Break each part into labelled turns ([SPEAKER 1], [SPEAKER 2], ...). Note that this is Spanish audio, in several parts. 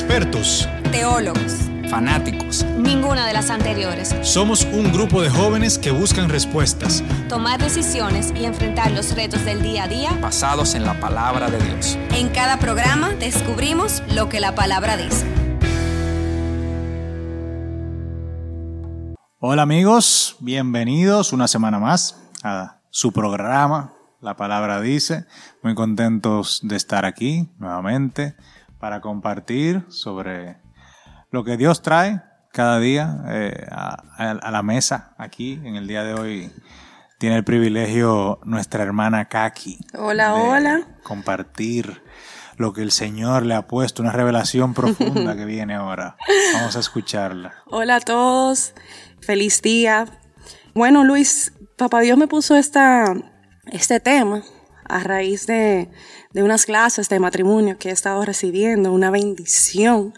[SPEAKER 1] expertos,
[SPEAKER 2] teólogos,
[SPEAKER 3] fanáticos.
[SPEAKER 2] Ninguna de las anteriores.
[SPEAKER 1] Somos un grupo de jóvenes que buscan respuestas,
[SPEAKER 2] tomar decisiones y enfrentar los retos del día a día
[SPEAKER 3] basados en la palabra de Dios.
[SPEAKER 2] En cada programa descubrimos lo que la palabra dice.
[SPEAKER 1] Hola amigos, bienvenidos una semana más a su programa, La Palabra Dice. Muy contentos de estar aquí nuevamente para compartir sobre lo que Dios trae cada día eh, a, la mesa aquí en el día de hoy. Tiene el privilegio nuestra hermana Kaki.
[SPEAKER 4] Hola, hola.
[SPEAKER 1] Compartir lo que el Señor le ha puesto, una revelación profunda que viene ahora. Vamos a escucharla.
[SPEAKER 4] Hola a todos, feliz día. Bueno, Luis, Papá Dios me puso esta, este tema a raíz de, de unas clases de matrimonio que he estado recibiendo, una bendición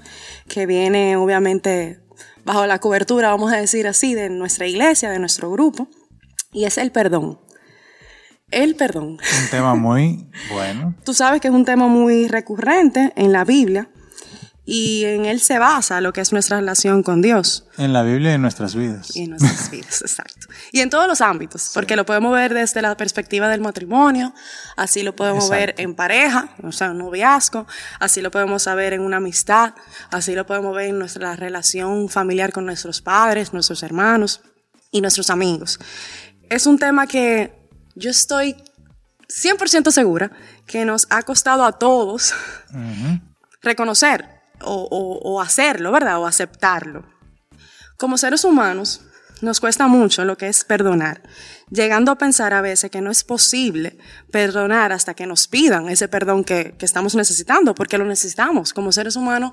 [SPEAKER 4] que viene obviamente bajo la cobertura, vamos a decir así, de nuestra iglesia, de nuestro grupo, y es el perdón. El perdón.
[SPEAKER 1] Un tema muy bueno.
[SPEAKER 4] Tú sabes que es un tema muy recurrente en la Biblia y en él se basa lo que es nuestra relación con Dios.
[SPEAKER 1] En la Biblia y en nuestras vidas.
[SPEAKER 4] Y en nuestras vidas, exacto. Y en todos los ámbitos, porque lo podemos ver desde la perspectiva del matrimonio, así lo podemos ver en pareja, o sea, un noviazgo, así lo podemos saber en una amistad, así lo podemos ver en nuestra relación familiar con nuestros padres, nuestros hermanos y nuestros amigos. Es un tema que yo estoy 100% segura que nos ha costado a todos reconocer o, hacerlo, ¿verdad? O aceptarlo. Como seres humanos, nos cuesta mucho lo que es perdonar, llegando a pensar a veces que no es posible perdonar hasta que nos pidan ese perdón que, estamos necesitando, porque lo necesitamos. Como seres humanos,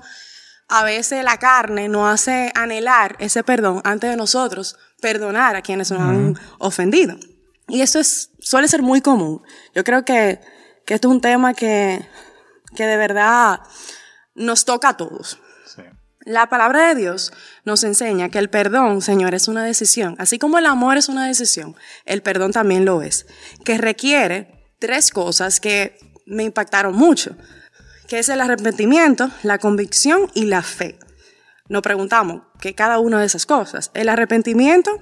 [SPEAKER 4] a veces la carne nos hace anhelar ese perdón antes de nosotros perdonar a quienes nos han ofendido. Y eso es, suele ser muy común. Yo creo que, que esto es un tema que, que de verdad nos toca a todos. La palabra de Dios nos enseña que el perdón, Señor, es una decisión. Así como el amor es una decisión, el perdón también lo es. Que requiere tres cosas que me impactaron mucho, que es el arrepentimiento, la convicción y la fe. Nos preguntamos que cada una de esas cosas. El arrepentimiento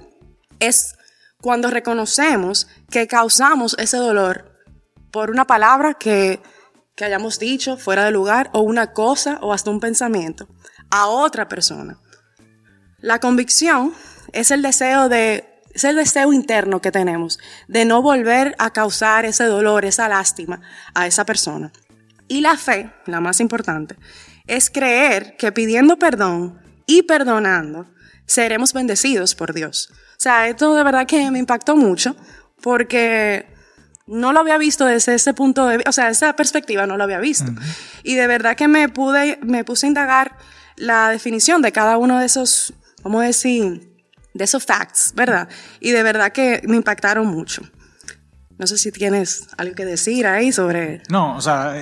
[SPEAKER 4] es cuando reconocemos que causamos ese dolor por una palabra que que hayamos dicho fuera de lugar o una cosa o hasta un pensamiento a otra persona. La convicción es el deseo de es el deseo interno que tenemos de no volver a causar ese dolor, esa lástima a esa persona. Y la fe, la más importante, es creer que pidiendo perdón y perdonando seremos bendecidos por Dios. O sea, esto de verdad que me impactó mucho porque no lo había visto desde ese punto de vista, o sea, esa perspectiva no lo había visto. Y de verdad que me pude, me puse a indagar la definición de cada uno de esos, a decir, de esos facts, ¿verdad? Y de verdad que me impactaron mucho. No sé si tienes algo que decir ahí sobre...
[SPEAKER 1] No, o sea,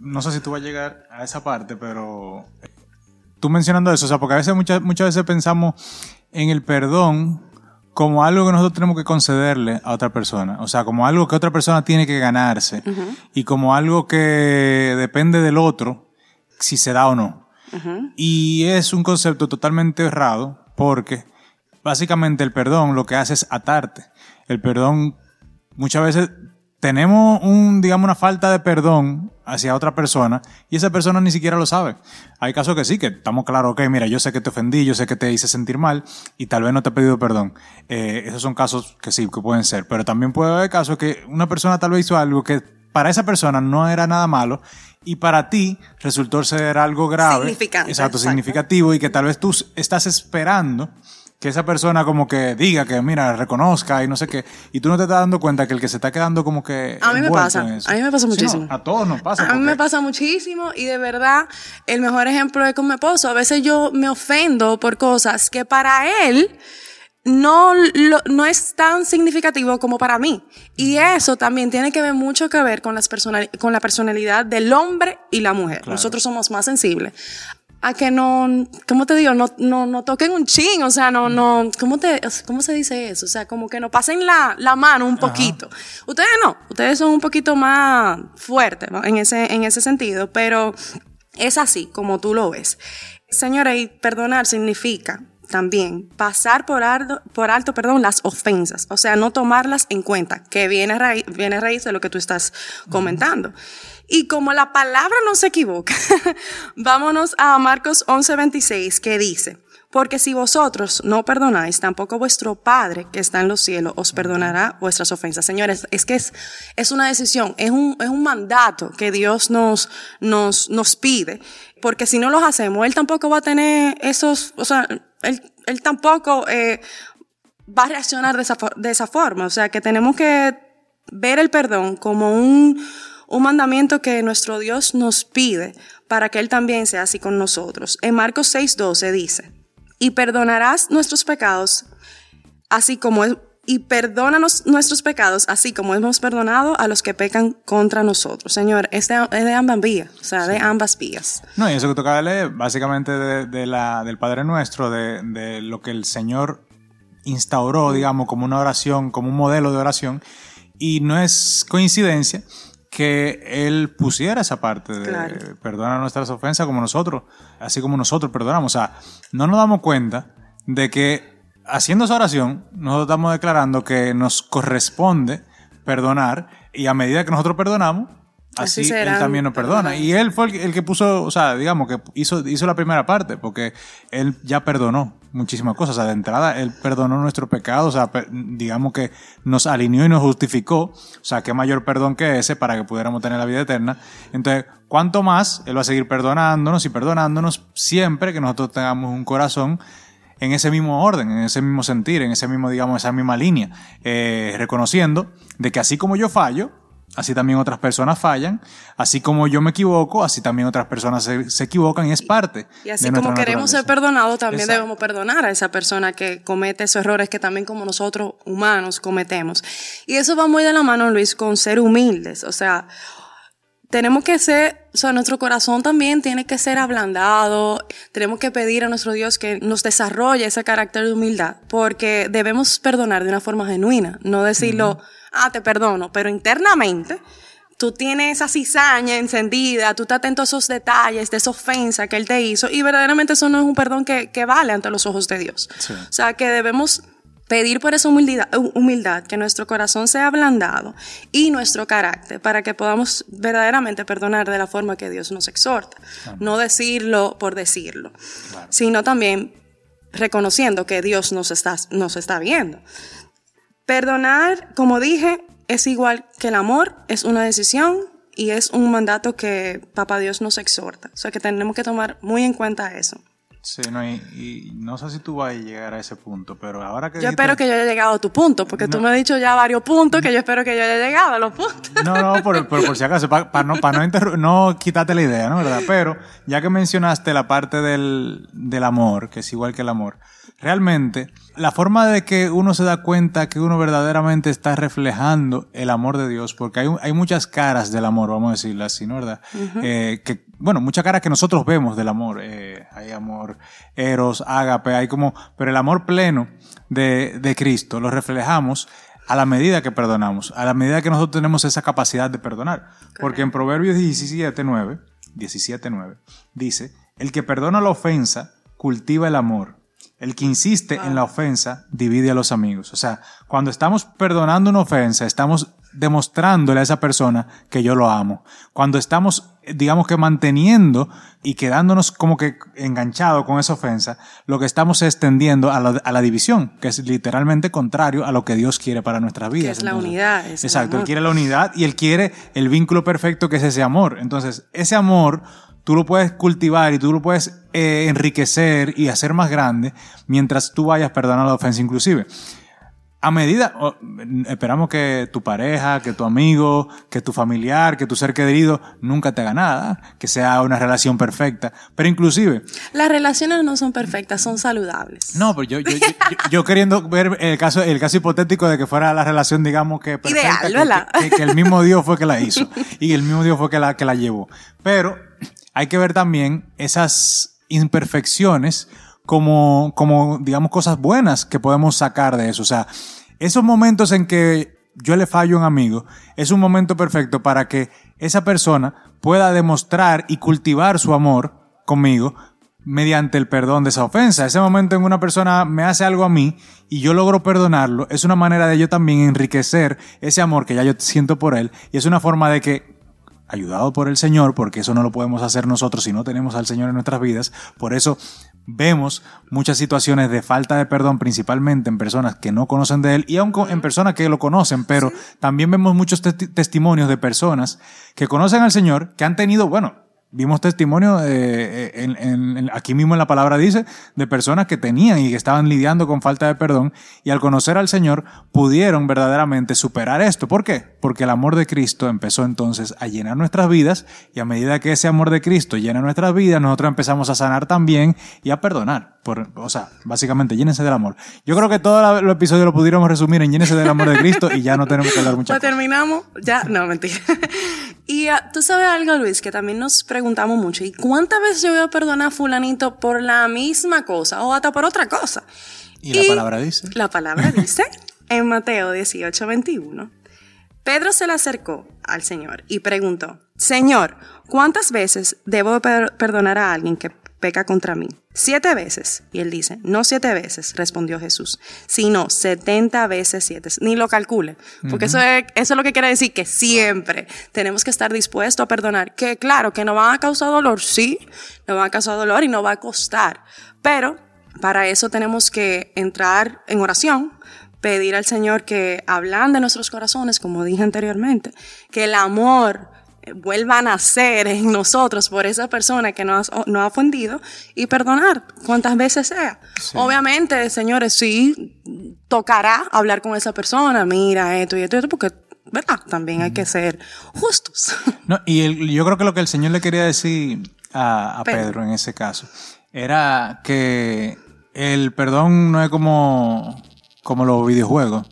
[SPEAKER 1] no sé si tú vas a llegar a esa parte, pero tú mencionando eso, o sea, porque a veces, muchas, muchas veces pensamos en el perdón como algo que nosotros tenemos que concederle a otra persona. O sea, como algo que otra persona tiene que ganarse. Y como algo que depende del otro, si se da o no. Y es un concepto totalmente errado porque básicamente el perdón lo que hace es atarte. El perdón muchas veces tenemos un, digamos, una falta de perdón hacia otra persona y esa persona ni siquiera lo sabe. Hay casos que sí, que estamos claros, ok, mira, yo sé que te ofendí, yo sé que te hice sentir mal y tal vez no te he pedido perdón. Eh, esos son casos que sí, que pueden ser, pero también puede haber casos que una persona tal vez hizo algo que para esa persona no era nada malo y para ti resultó ser algo grave.
[SPEAKER 4] Significante.
[SPEAKER 1] Exacto, significativo y que tal vez tú estás esperando que esa persona como que diga que, mira, reconozca y no sé qué, y tú no te estás dando cuenta que el que se está quedando como que...
[SPEAKER 4] A mí me pasa, a mí me pasa muchísimo.
[SPEAKER 1] a todos nos pasa.
[SPEAKER 4] A mí me pasa muchísimo y de verdad el mejor ejemplo es con mi esposo. A veces yo me ofendo por cosas que para él no, no es tan significativo como para mí. Y eso también tiene que ver mucho que ver con, las con la personalidad del hombre y la mujer. Nosotros somos más sensibles a que no, ¿cómo te digo? No, no, no toquen un ching, o sea, no, no, ¿cómo te, cómo se dice eso? O sea, como que no pasen la, la mano un poquito. Ustedes no, ustedes son un poquito más fuertes en ese, en ese sentido, pero Es así como tú lo ves. Señora, y perdonar significa también pasar por alto, por alto perdón, las ofensas, o sea, no tomarlas en cuenta, que viene a raíz, viene a raíz de lo que tú estás comentando. Y como la palabra no se equivoca, vámonos a Marcos 11:26 que dice, porque si vosotros no perdonáis, tampoco vuestro Padre que está en los cielos os perdonará vuestras ofensas. Señores, es que es, es una decisión, es un, es un mandato que Dios nos, nos, nos pide, porque si no los hacemos, Él tampoco va a tener esos, o sea, Él, él tampoco eh, va a reaccionar de esa, de esa forma. O sea, que tenemos que ver el perdón como un, un mandamiento que nuestro Dios nos pide para que Él también sea así con nosotros. En Marcos 6:12 dice, y perdonarás nuestros pecados, así como y perdónanos nuestros pecados, así como hemos perdonado a los que pecan contra nosotros. Señor, es de, es de ambas vías, o sea, de ambas vías.
[SPEAKER 1] No, y eso que tocaba leer, básicamente de, de la, del Padre Nuestro, de, de lo que el Señor instauró, digamos, como una oración, como un modelo de oración, y no es coincidencia que él pusiera esa parte de
[SPEAKER 4] Claro.
[SPEAKER 1] perdonar nuestras ofensas como nosotros, así como nosotros perdonamos. O sea, no nos damos cuenta de que haciendo esa oración, nosotros estamos declarando que nos corresponde perdonar y a medida que nosotros perdonamos,
[SPEAKER 4] Así
[SPEAKER 1] así, él también nos perdona. Y él fue el, que- el que puso, o sea, digamos que hizo, hizo la primera parte, porque él ya perdonó muchísimas cosas. O sea, de entrada, él perdonó nuestro pecado, o sea, digamos que nos alineó y nos justificó. O sea, qué mayor perdón que ese para que pudiéramos tener la vida eterna. Entonces, ¿cuánto más él va a seguir perdonándonos y perdonándonos siempre que nosotros tengamos un corazón en ese mismo orden, en ese mismo sentir, en ese mismo, digamos, esa misma línea, eh, reconociendo de que así como yo fallo, así también otras personas fallan, así como yo me equivoco, así también otras personas se, se equivocan y es parte.
[SPEAKER 4] Y así
[SPEAKER 1] de
[SPEAKER 4] como queremos ser perdonados, también
[SPEAKER 1] Exacto.
[SPEAKER 4] debemos perdonar a esa persona que comete esos errores que también como nosotros humanos cometemos. Y eso va muy de la mano, Luis, con ser humildes. O sea, tenemos que ser, o sea, nuestro corazón también tiene que ser ablandado. Tenemos que pedir a nuestro Dios que nos desarrolle ese carácter de humildad, porque debemos perdonar de una forma genuina, no decirlo, ah, te perdono, pero internamente tú tienes esa cizaña encendida, tú estás atento a esos detalles, de esa ofensa que él te hizo, y verdaderamente eso no es un perdón que, que vale ante los ojos de Dios.
[SPEAKER 1] Sí.
[SPEAKER 4] O sea, que debemos pedir por esa humildad, humildad, que nuestro corazón sea ablandado y nuestro carácter, para que podamos verdaderamente perdonar de la forma que Dios nos exhorta. No decirlo por decirlo, sino también reconociendo que Dios nos está, nos está viendo. Perdonar, como dije, es igual que el amor, es una decisión y es un mandato que Papá Dios nos exhorta. O sea que tenemos que tomar muy en cuenta eso.
[SPEAKER 1] Sí, no, y, y no sé si tú vas a llegar a ese punto, pero ahora que
[SPEAKER 4] Yo
[SPEAKER 1] dijiste-
[SPEAKER 4] espero que yo haya llegado a tu punto, porque tú
[SPEAKER 1] No.
[SPEAKER 4] me has dicho ya varios puntos que yo espero que yo haya llegado a los puntos.
[SPEAKER 1] No, no, por, por, por si acaso, para no, pa no, no quitarte la idea, ¿no? ¿Verdad? Pero ya que mencionaste la parte del, del amor, que es igual que el amor, realmente la forma de que uno se da cuenta que uno verdaderamente está reflejando el amor de Dios, porque hay, hay muchas caras del amor, vamos a decirlo así, ¿no? ¿Verdad? Eh, que, bueno, muchas caras que nosotros vemos del amor. Eh, hay amor eros, ágape, hay como, pero el amor pleno de, de Cristo lo reflejamos a la medida que perdonamos, a la medida que nosotros tenemos esa capacidad de perdonar. Porque en Proverbios 17, 9, 17, 9, dice, el que perdona la ofensa cultiva el amor. El que insiste en la ofensa divide a los amigos. O sea, cuando estamos perdonando una ofensa, estamos demostrándole a esa persona que yo lo amo. Cuando estamos, digamos que manteniendo y quedándonos como que enganchados con esa ofensa, lo que estamos es tendiendo a la, a la división, que es literalmente contrario a lo que Dios quiere para nuestras vidas.
[SPEAKER 4] es la unidad, es
[SPEAKER 1] exacto, Él quiere la unidad y Él quiere el vínculo perfecto que es ese amor. Entonces, ese amor tú lo puedes cultivar y tú lo puedes eh, enriquecer y hacer más grande mientras tú vayas perdonando la ofensa inclusive. A medida, esperamos que tu pareja, que tu amigo, que tu familiar, que tu ser querido nunca te haga nada, que sea una relación perfecta, pero inclusive,
[SPEAKER 4] Las relaciones no son perfectas, son saludables.
[SPEAKER 1] no, pero yo, yo, yo, yo- yo queriendo ver el caso, el caso hipotético de que fuera la relación, digamos que perfecta,
[SPEAKER 4] Ideal,
[SPEAKER 1] que, que- que el mismo Dios fue que la hizo y el mismo Dios fue que la, que la llevó. Pero hay que ver también esas imperfecciones como, como, digamos, cosas buenas que podemos sacar de eso. O sea, esos momentos en que yo le fallo a un amigo, es un momento perfecto para que esa persona pueda demostrar y cultivar su amor conmigo mediante el perdón de esa ofensa. Ese momento en una persona me hace algo a mí y yo logro perdonarlo, es una manera de yo también enriquecer ese amor que ya yo siento por él y es una forma de que ayudado por el Señor, porque eso no lo podemos hacer nosotros si no tenemos al Señor en nuestras vidas. Por eso vemos muchas situaciones de falta de perdón, principalmente en personas que no conocen de Él y aún en personas que lo conocen, pero también vemos muchos testimonios de personas que conocen al Señor, que han tenido, bueno, Vimos testimonio eh, en, aquí mismo en la palabra dice de personas que tenían y que estaban lidiando con falta de perdón y al conocer al Señor pudieron verdaderamente superar esto. ¿Por qué? Porque el amor de Cristo empezó entonces a llenar nuestras vidas y a medida que ese amor de Cristo llena nuestras vidas, nosotros empezamos a sanar también y a perdonar. Por, o sea, básicamente llénense del amor. Yo creo que todo el episodio lo pudiéramos resumir en llénense del amor de Cristo y ya no tenemos que hablar mucho.
[SPEAKER 4] Lo terminamos, ya, no, mentira. y uh, tú sabes algo, Luis, que también nos preguntamos mucho, ¿y cuántas veces yo voy a perdonar a fulanito por la misma cosa o hasta por otra cosa?
[SPEAKER 1] ¿Y, la palabra dice?
[SPEAKER 4] La palabra dice en Mateo 18, 21. Pedro se le acercó al Señor y preguntó, Señor, ¿cuántas veces debo perdonar a alguien que peca contra mí? Siete veces. Y él dice, no siete veces, respondió Jesús, sino setenta veces siete. Ni lo calcule, porque eso, es, eso es lo que quiere decir que siempre tenemos que estar dispuestos a perdonar. Que claro, que no va a causar dolor, sí, no va a causar dolor y no va a costar. Pero para eso tenemos que entrar en oración, pedir al Señor que hablan de nuestros corazones, como dije anteriormente, que el amor vuelva a nacer en nosotros por esa persona que nos, ha ofendido y perdonar cuantas veces sea. Obviamente, señores, sí tocará hablar con esa persona, mira esto y esto y esto, porque, ¿verdad? También hay que ser justos.
[SPEAKER 1] No, y yo creo que lo que el Señor le quería decir a, Pedro. en ese caso era que el perdón no es como, como los videojuegos,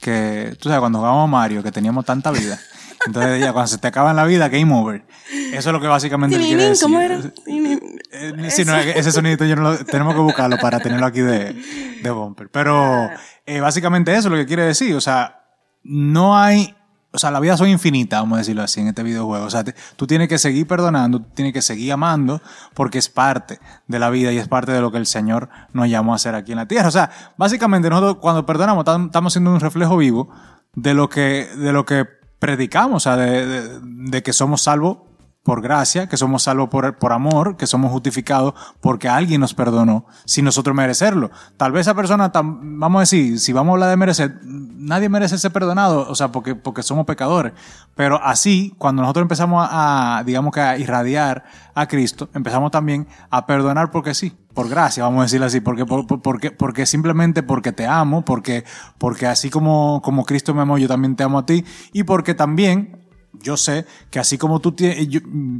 [SPEAKER 1] que tú sabes, cuando jugábamos Mario, que teníamos tanta vida. Entonces ya cuando se te acaba la vida, game over. Eso es lo que básicamente él quiere decir. ¿Cómo era? Eh, sí, no, ese sonido yo no lo, tenemos que buscarlo para tenerlo aquí de, de bumper. Pero eh, básicamente eso es lo que quiere decir. O sea, no hay o sea, la vida son infinitas, vamos a decirlo así, en este videojuego. O sea, tú tienes que seguir perdonando, tú tienes que seguir amando, porque es parte de la vida y es parte de lo que el Señor nos llamó a hacer aquí en la tierra. O sea, básicamente nosotros cuando perdonamos estamos siendo un reflejo vivo de lo que, de lo que predicamos, o sea, de, que somos salvos por gracia, que somos salvos por, por amor, que somos justificados porque alguien nos perdonó sin nosotros merecerlo. Tal vez esa persona, vamos a decir, si vamos a hablar de merecer, nadie merece ser perdonado, o sea, porque, porque somos pecadores. Pero así, cuando nosotros empezamos a, digamos que a irradiar a Cristo, empezamos también a perdonar porque sí por gracia, vamos a decirlo así, porque, porque, porque simplemente porque te amo, porque, porque así como, como Cristo me amó, yo también te amo a ti, y porque también yo sé que así como tú, tienes,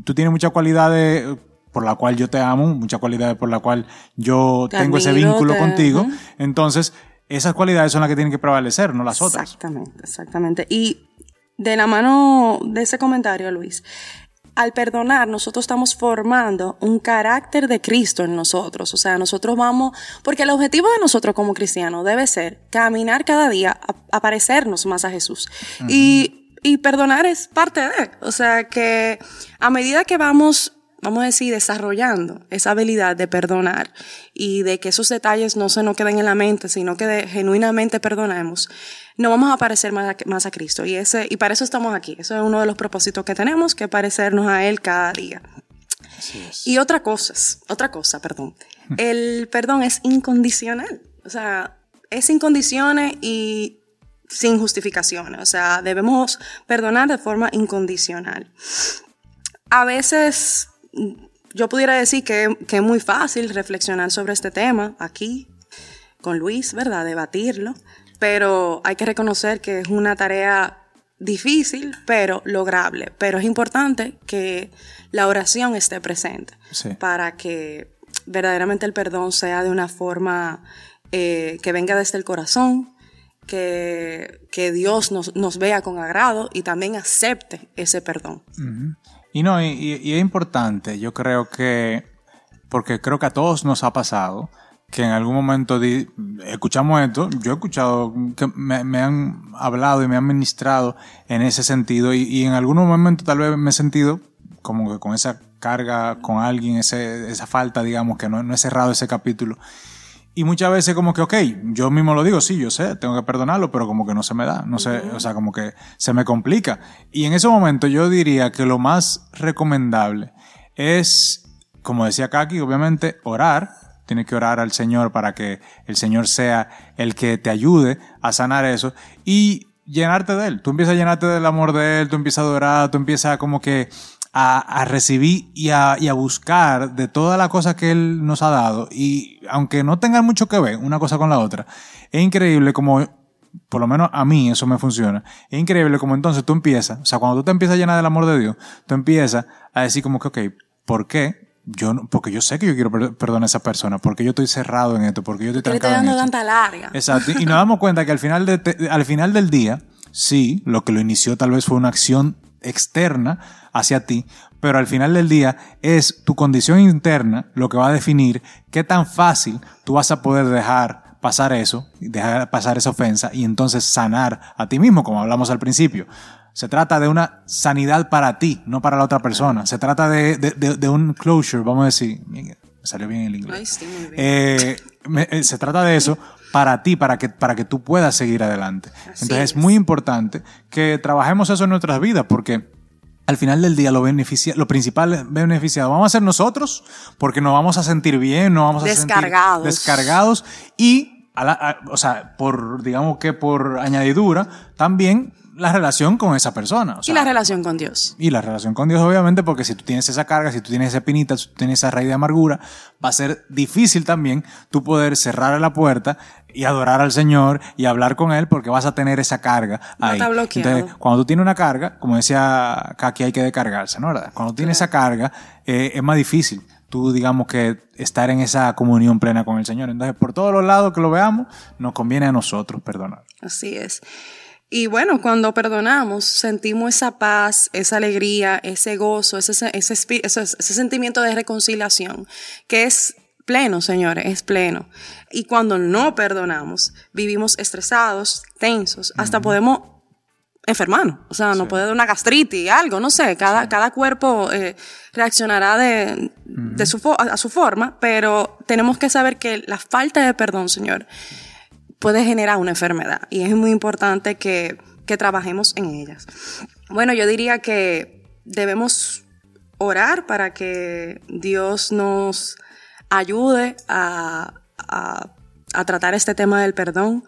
[SPEAKER 1] tú tienes muchas cualidades por la cual yo te amo, muchas cualidades por la cual yo tengo ese vínculo contigo, entonces esas cualidades son las que tienen que prevalecer, no las otras.
[SPEAKER 4] Exactamente, exactamente. Y de la mano de ese comentario, Luis, al perdonar, nosotros estamos formando un carácter de Cristo en nosotros. O sea, nosotros vamos, porque el objetivo de nosotros como cristianos debe ser caminar cada día a, parecernos más a Jesús. y, y perdonar es parte de, o sea, que a medida que vamos vamos a decir, desarrollando esa habilidad de perdonar y de que esos detalles no se nos queden en la mente, sino que genuinamente perdonemos, no vamos a parecer más a, más a Cristo. Y, ese, y para eso estamos aquí. Eso es uno de los propósitos que tenemos, que parecernos a Él cada día. Y otra cosa, otra cosa, perdón. El perdón es incondicional. O sea, es incondiciones y sin justificaciones. O sea, debemos perdonar de forma incondicional. A veces yo pudiera decir que, es muy fácil reflexionar sobre este tema aquí con Luis, ¿verdad? Debatirlo, pero hay que reconocer que es una tarea difícil, pero lograble. Pero es importante que la oración esté presente para que verdaderamente el perdón sea de una forma eh, que venga desde el corazón, que, Dios nos, vea con agrado y también acepte ese perdón.
[SPEAKER 1] Y no, y, es importante, yo creo que, porque creo que a todos nos ha pasado, que en algún momento escuchamos esto, yo he escuchado que me, me han hablado y me han ministrado en ese sentido y, y en algún momento tal vez me he sentido como que con esa carga con alguien, ese, esa falta, digamos, que no, no he cerrado ese capítulo. Y muchas veces como que, ok, yo mismo lo digo, sí, yo sé, tengo que perdonarlo, pero como que no se me da, no sé, o sea, como que se me complica. Y en ese momento yo diría que lo más recomendable es, como decía Kaki, obviamente orar, tienes que orar al Señor para que el Señor sea el que te ayude a sanar eso y llenarte de Él. Tú empiezas a llenarte del amor de Él, tú empiezas a adorar, tú empiezas como que a, a recibir y a, y a buscar de todas las cosas que Él nos ha dado. Y aunque no tengan mucho que ver una cosa con la otra, es increíble como, por lo menos a mí eso me funciona. Es increíble como entonces tú empiezas, o sea, cuando tú te empiezas a llenar del amor de Dios, tú empiezas a decir como que, ok, ¿por qué? Yo no- porque yo sé que yo quiero per- perdonar a esa persona, porque yo estoy cerrado en esto, porque yo estoy
[SPEAKER 4] estoy
[SPEAKER 1] trancado en
[SPEAKER 4] dando
[SPEAKER 1] esto.
[SPEAKER 4] tanta larga.
[SPEAKER 1] Exacto. Y nos damos cuenta que al final, de al final del día, sí, lo que lo inició tal vez fue una acción externa hacia ti, pero al final del día es tu condición interna lo que va a definir qué tan fácil tú vas a poder dejar pasar eso, dejar pasar esa ofensa y entonces sanar a ti mismo, como hablamos al principio. Se trata de una sanidad para ti, no para la otra persona. Se trata de, de- de- de un closure, vamos a decir. Me salió bien el inglés.
[SPEAKER 4] Ay, sí, muy bien.
[SPEAKER 1] Eh, me- eh, se trata de eso para ti, para que, para que tú puedas seguir adelante.
[SPEAKER 4] Así
[SPEAKER 1] Entonces es
[SPEAKER 4] es.
[SPEAKER 1] muy importante que trabajemos eso en nuestras vidas porque al final del día lo, beneficia, lo principal beneficiado vamos a ser nosotros porque nos vamos a sentir bien, nos vamos a
[SPEAKER 4] Descargados.
[SPEAKER 1] sentir descargados y, a la- a- o sea, por, digamos que por añadidura, también la relación con esa persona. O
[SPEAKER 4] y la relación con Dios.
[SPEAKER 1] y la relación con Dios, obviamente, porque si tú tienes esa carga, si tú tienes esa pinita, si tú tienes esa raíz de amargura, va a ser difícil también tú poder cerrar la puerta y adorar al Señor y hablar con Él porque vas a tener esa carga
[SPEAKER 4] a
[SPEAKER 1] ahí.
[SPEAKER 4] bloqueado.
[SPEAKER 1] Entonces, cuando tú tienes una carga, como decía Kaki, hay que descargarse, ¿no? ¿Verdad? Cuando tienes esa carga, eh, es más difícil tú, digamos que estar en esa comunión plena con el Señor. Entonces, por todos los lados que lo veamos, nos conviene a nosotros perdonar.
[SPEAKER 4] Así es. Y bueno, cuando perdonamos, sentimos esa paz, esa alegría, ese gozo, ese, ese, ese, ese sentimiento de reconciliación, que es pleno, señores, es pleno. Y cuando no perdonamos, vivimos estresados, tensos, hasta podemos enfermarnos. O sea, nos puede dar una gastritis, algo, no sé. Cada, cada cuerpo eh, reaccionará de, de su, a su forma, pero tenemos que saber que la falta de perdón, señor, puede generar una enfermedad y es muy importante que, que trabajemos en ellas. Bueno, yo diría que debemos orar para que Dios nos ayude a, a- a tratar este tema del perdón,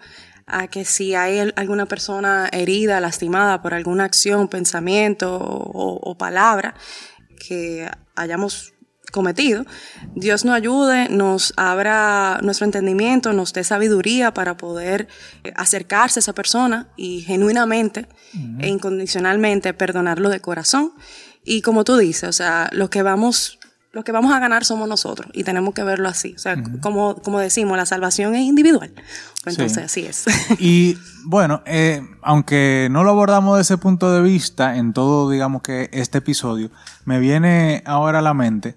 [SPEAKER 4] a que si hay alguna persona herida, lastimada por alguna acción, pensamiento o, o palabra que hayamos cometido, Dios nos ayude, nos abra nuestro entendimiento, nos dé sabiduría para poder eh, acercarse a esa persona y genuinamente e incondicionalmente perdonarlo de corazón. Y como tú dices, o sea, lo que vamos, que vamos a ganar somos nosotros y tenemos que verlo así. O sea, como, como decimos, la salvación es individual. Pues
[SPEAKER 1] Sí.
[SPEAKER 4] entonces, así es.
[SPEAKER 1] Y bueno, eh, aunque no lo abordamos desde ese punto de vista en todo, digamos que este episodio, me viene ahora a la mente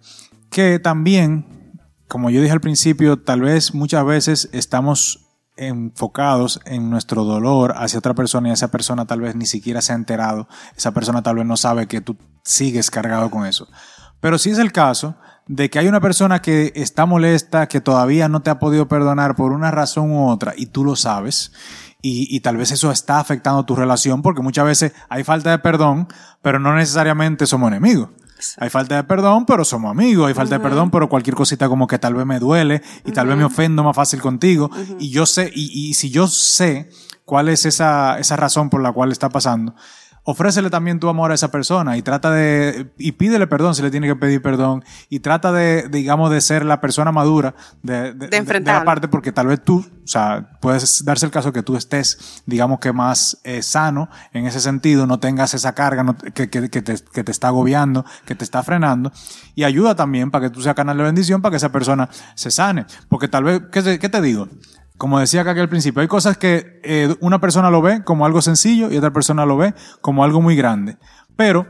[SPEAKER 1] que también, como yo dije al principio, tal vez muchas veces estamos enfocados en nuestro dolor hacia otra persona y esa persona tal vez ni siquiera se ha enterado, esa persona tal vez no sabe que tú sigues cargado con eso. Pero si es el caso de que hay una persona que está molesta, que todavía no te ha podido perdonar por una razón u otra y tú lo sabes, y, y tal vez eso está afectando tu relación porque muchas veces hay falta de perdón, pero no necesariamente somos enemigos. Hay falta de perdón, pero somos amigos. Hay falta de perdón, pero cualquier cosita como que tal vez me duele y tal vez me ofendo más fácil contigo. Y yo sé, y, y si yo sé cuál es esa, esa razón por la cual está pasando, ofrécele también tu amor a esa persona y trata de, y pídele perdón si le tiene que pedir perdón y trata de, digamos, de ser la persona madura de, de, de la parte porque tal vez tú, o sea, puedes darse el caso que tú estés, digamos que más eh, sano en ese sentido, no tengas esa carga no- que, que, que te, que te está agobiando, que te está frenando y ayuda también para que tú seas canal de bendición para que esa persona se sane. Porque tal vez, ¿qué te, qué te digo? Como decía acá al principio, hay cosas que eh, una persona lo ve como algo sencillo y otra persona lo ve como algo muy grande. Pero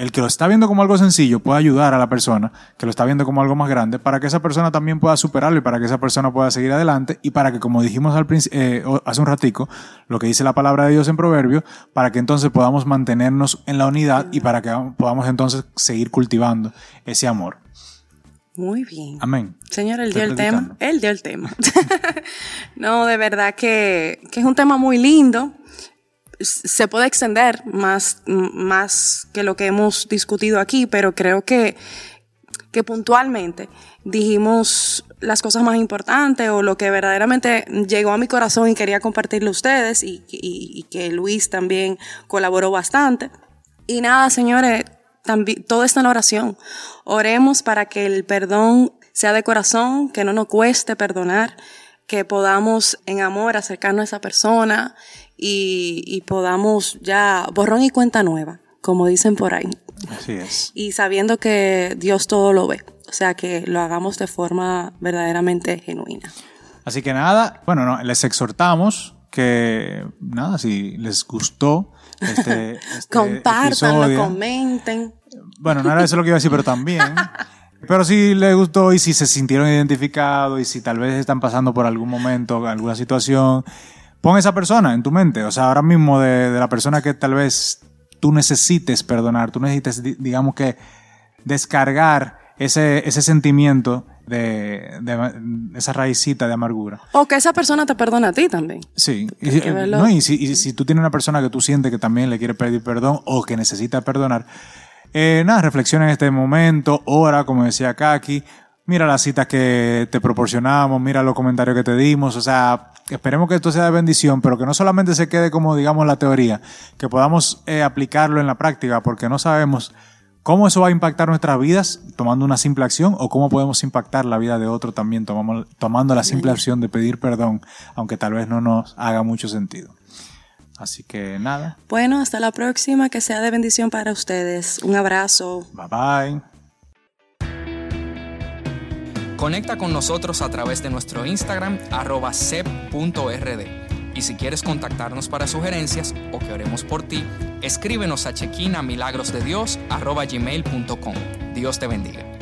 [SPEAKER 1] el que lo está viendo como algo sencillo pueda ayudar a la persona que lo está viendo como algo más grande para que esa persona también pueda superarlo y para que esa persona pueda seguir adelante y para que, como dijimos al eh, hace un ratico, lo que dice la palabra de Dios en Proverbio, para que entonces podamos mantenernos en la unidad y para que podamos entonces seguir cultivando ese amor.
[SPEAKER 4] Muy bien.
[SPEAKER 1] Amén.
[SPEAKER 4] Señor, él dio el tema. Él dio el tema. no, de verdad que, que es un tema muy lindo se puede extender más, más que lo que hemos discutido aquí, pero creo que, que puntualmente dijimos las cosas más importantes o lo que verdaderamente llegó a mi corazón y quería compartirlo a ustedes y, y, que Luis también colaboró bastante. Y nada, señores, también, todo está en oración. Oremos para que el perdón sea de corazón, que no nos cueste perdonar, que podamos en amor acercarnos a esa persona y, podamos ya borrón y cuenta nueva, como dicen por ahí.
[SPEAKER 1] Así es.
[SPEAKER 4] Y sabiendo que Dios todo lo ve. O sea, que lo hagamos de forma verdaderamente genuina.
[SPEAKER 1] Así que nada, bueno, no, les exhortamos que, nada, si les gustó este, este
[SPEAKER 4] Compartanlo, comenten.
[SPEAKER 1] Bueno, no era eso lo que iba a decir, pero también. Pero si les gustó y si se sintieron identificados y si tal vez están pasando por algún momento, alguna situación, pon esa persona en tu mente. O sea, ahora mismo de, la persona que tal vez tú necesites perdonar, tú necesites, digamos que, descargar ese, ese sentimiento de, esa raicita de amargura.
[SPEAKER 4] O que esa persona te perdone a ti también.
[SPEAKER 1] Sí. Y, no, y, si, y, si, tú tienes una persona que tú sientes que también le quiere pedir perdón o que necesita perdonar, eh, nada, reflexiona en este momento, ora, como decía Kaki, mira las citas que te proporcionamos, mira los comentarios que te dimos, o sea, esperemos que esto sea de bendición, pero que no solamente se quede como, digamos, la teoría, que podamos eh, aplicarlo en la práctica, porque no sabemos cómo eso va a impactar nuestras vidas tomando una simple acción o cómo podemos impactar la vida de otro también tomando, tomando la simple acción de pedir perdón, aunque tal vez no nos haga mucho sentido. Así que nada.
[SPEAKER 4] Bueno, hasta la próxima, que sea de bendición para ustedes. Un abrazo.
[SPEAKER 1] Bye bye.
[SPEAKER 3] Conecta con nosotros a través de nuestro Instagram arroba sep.rd. Y si quieres contactarnos para sugerencias o que oremos por ti, escríbenos a chequina Dios te bendiga.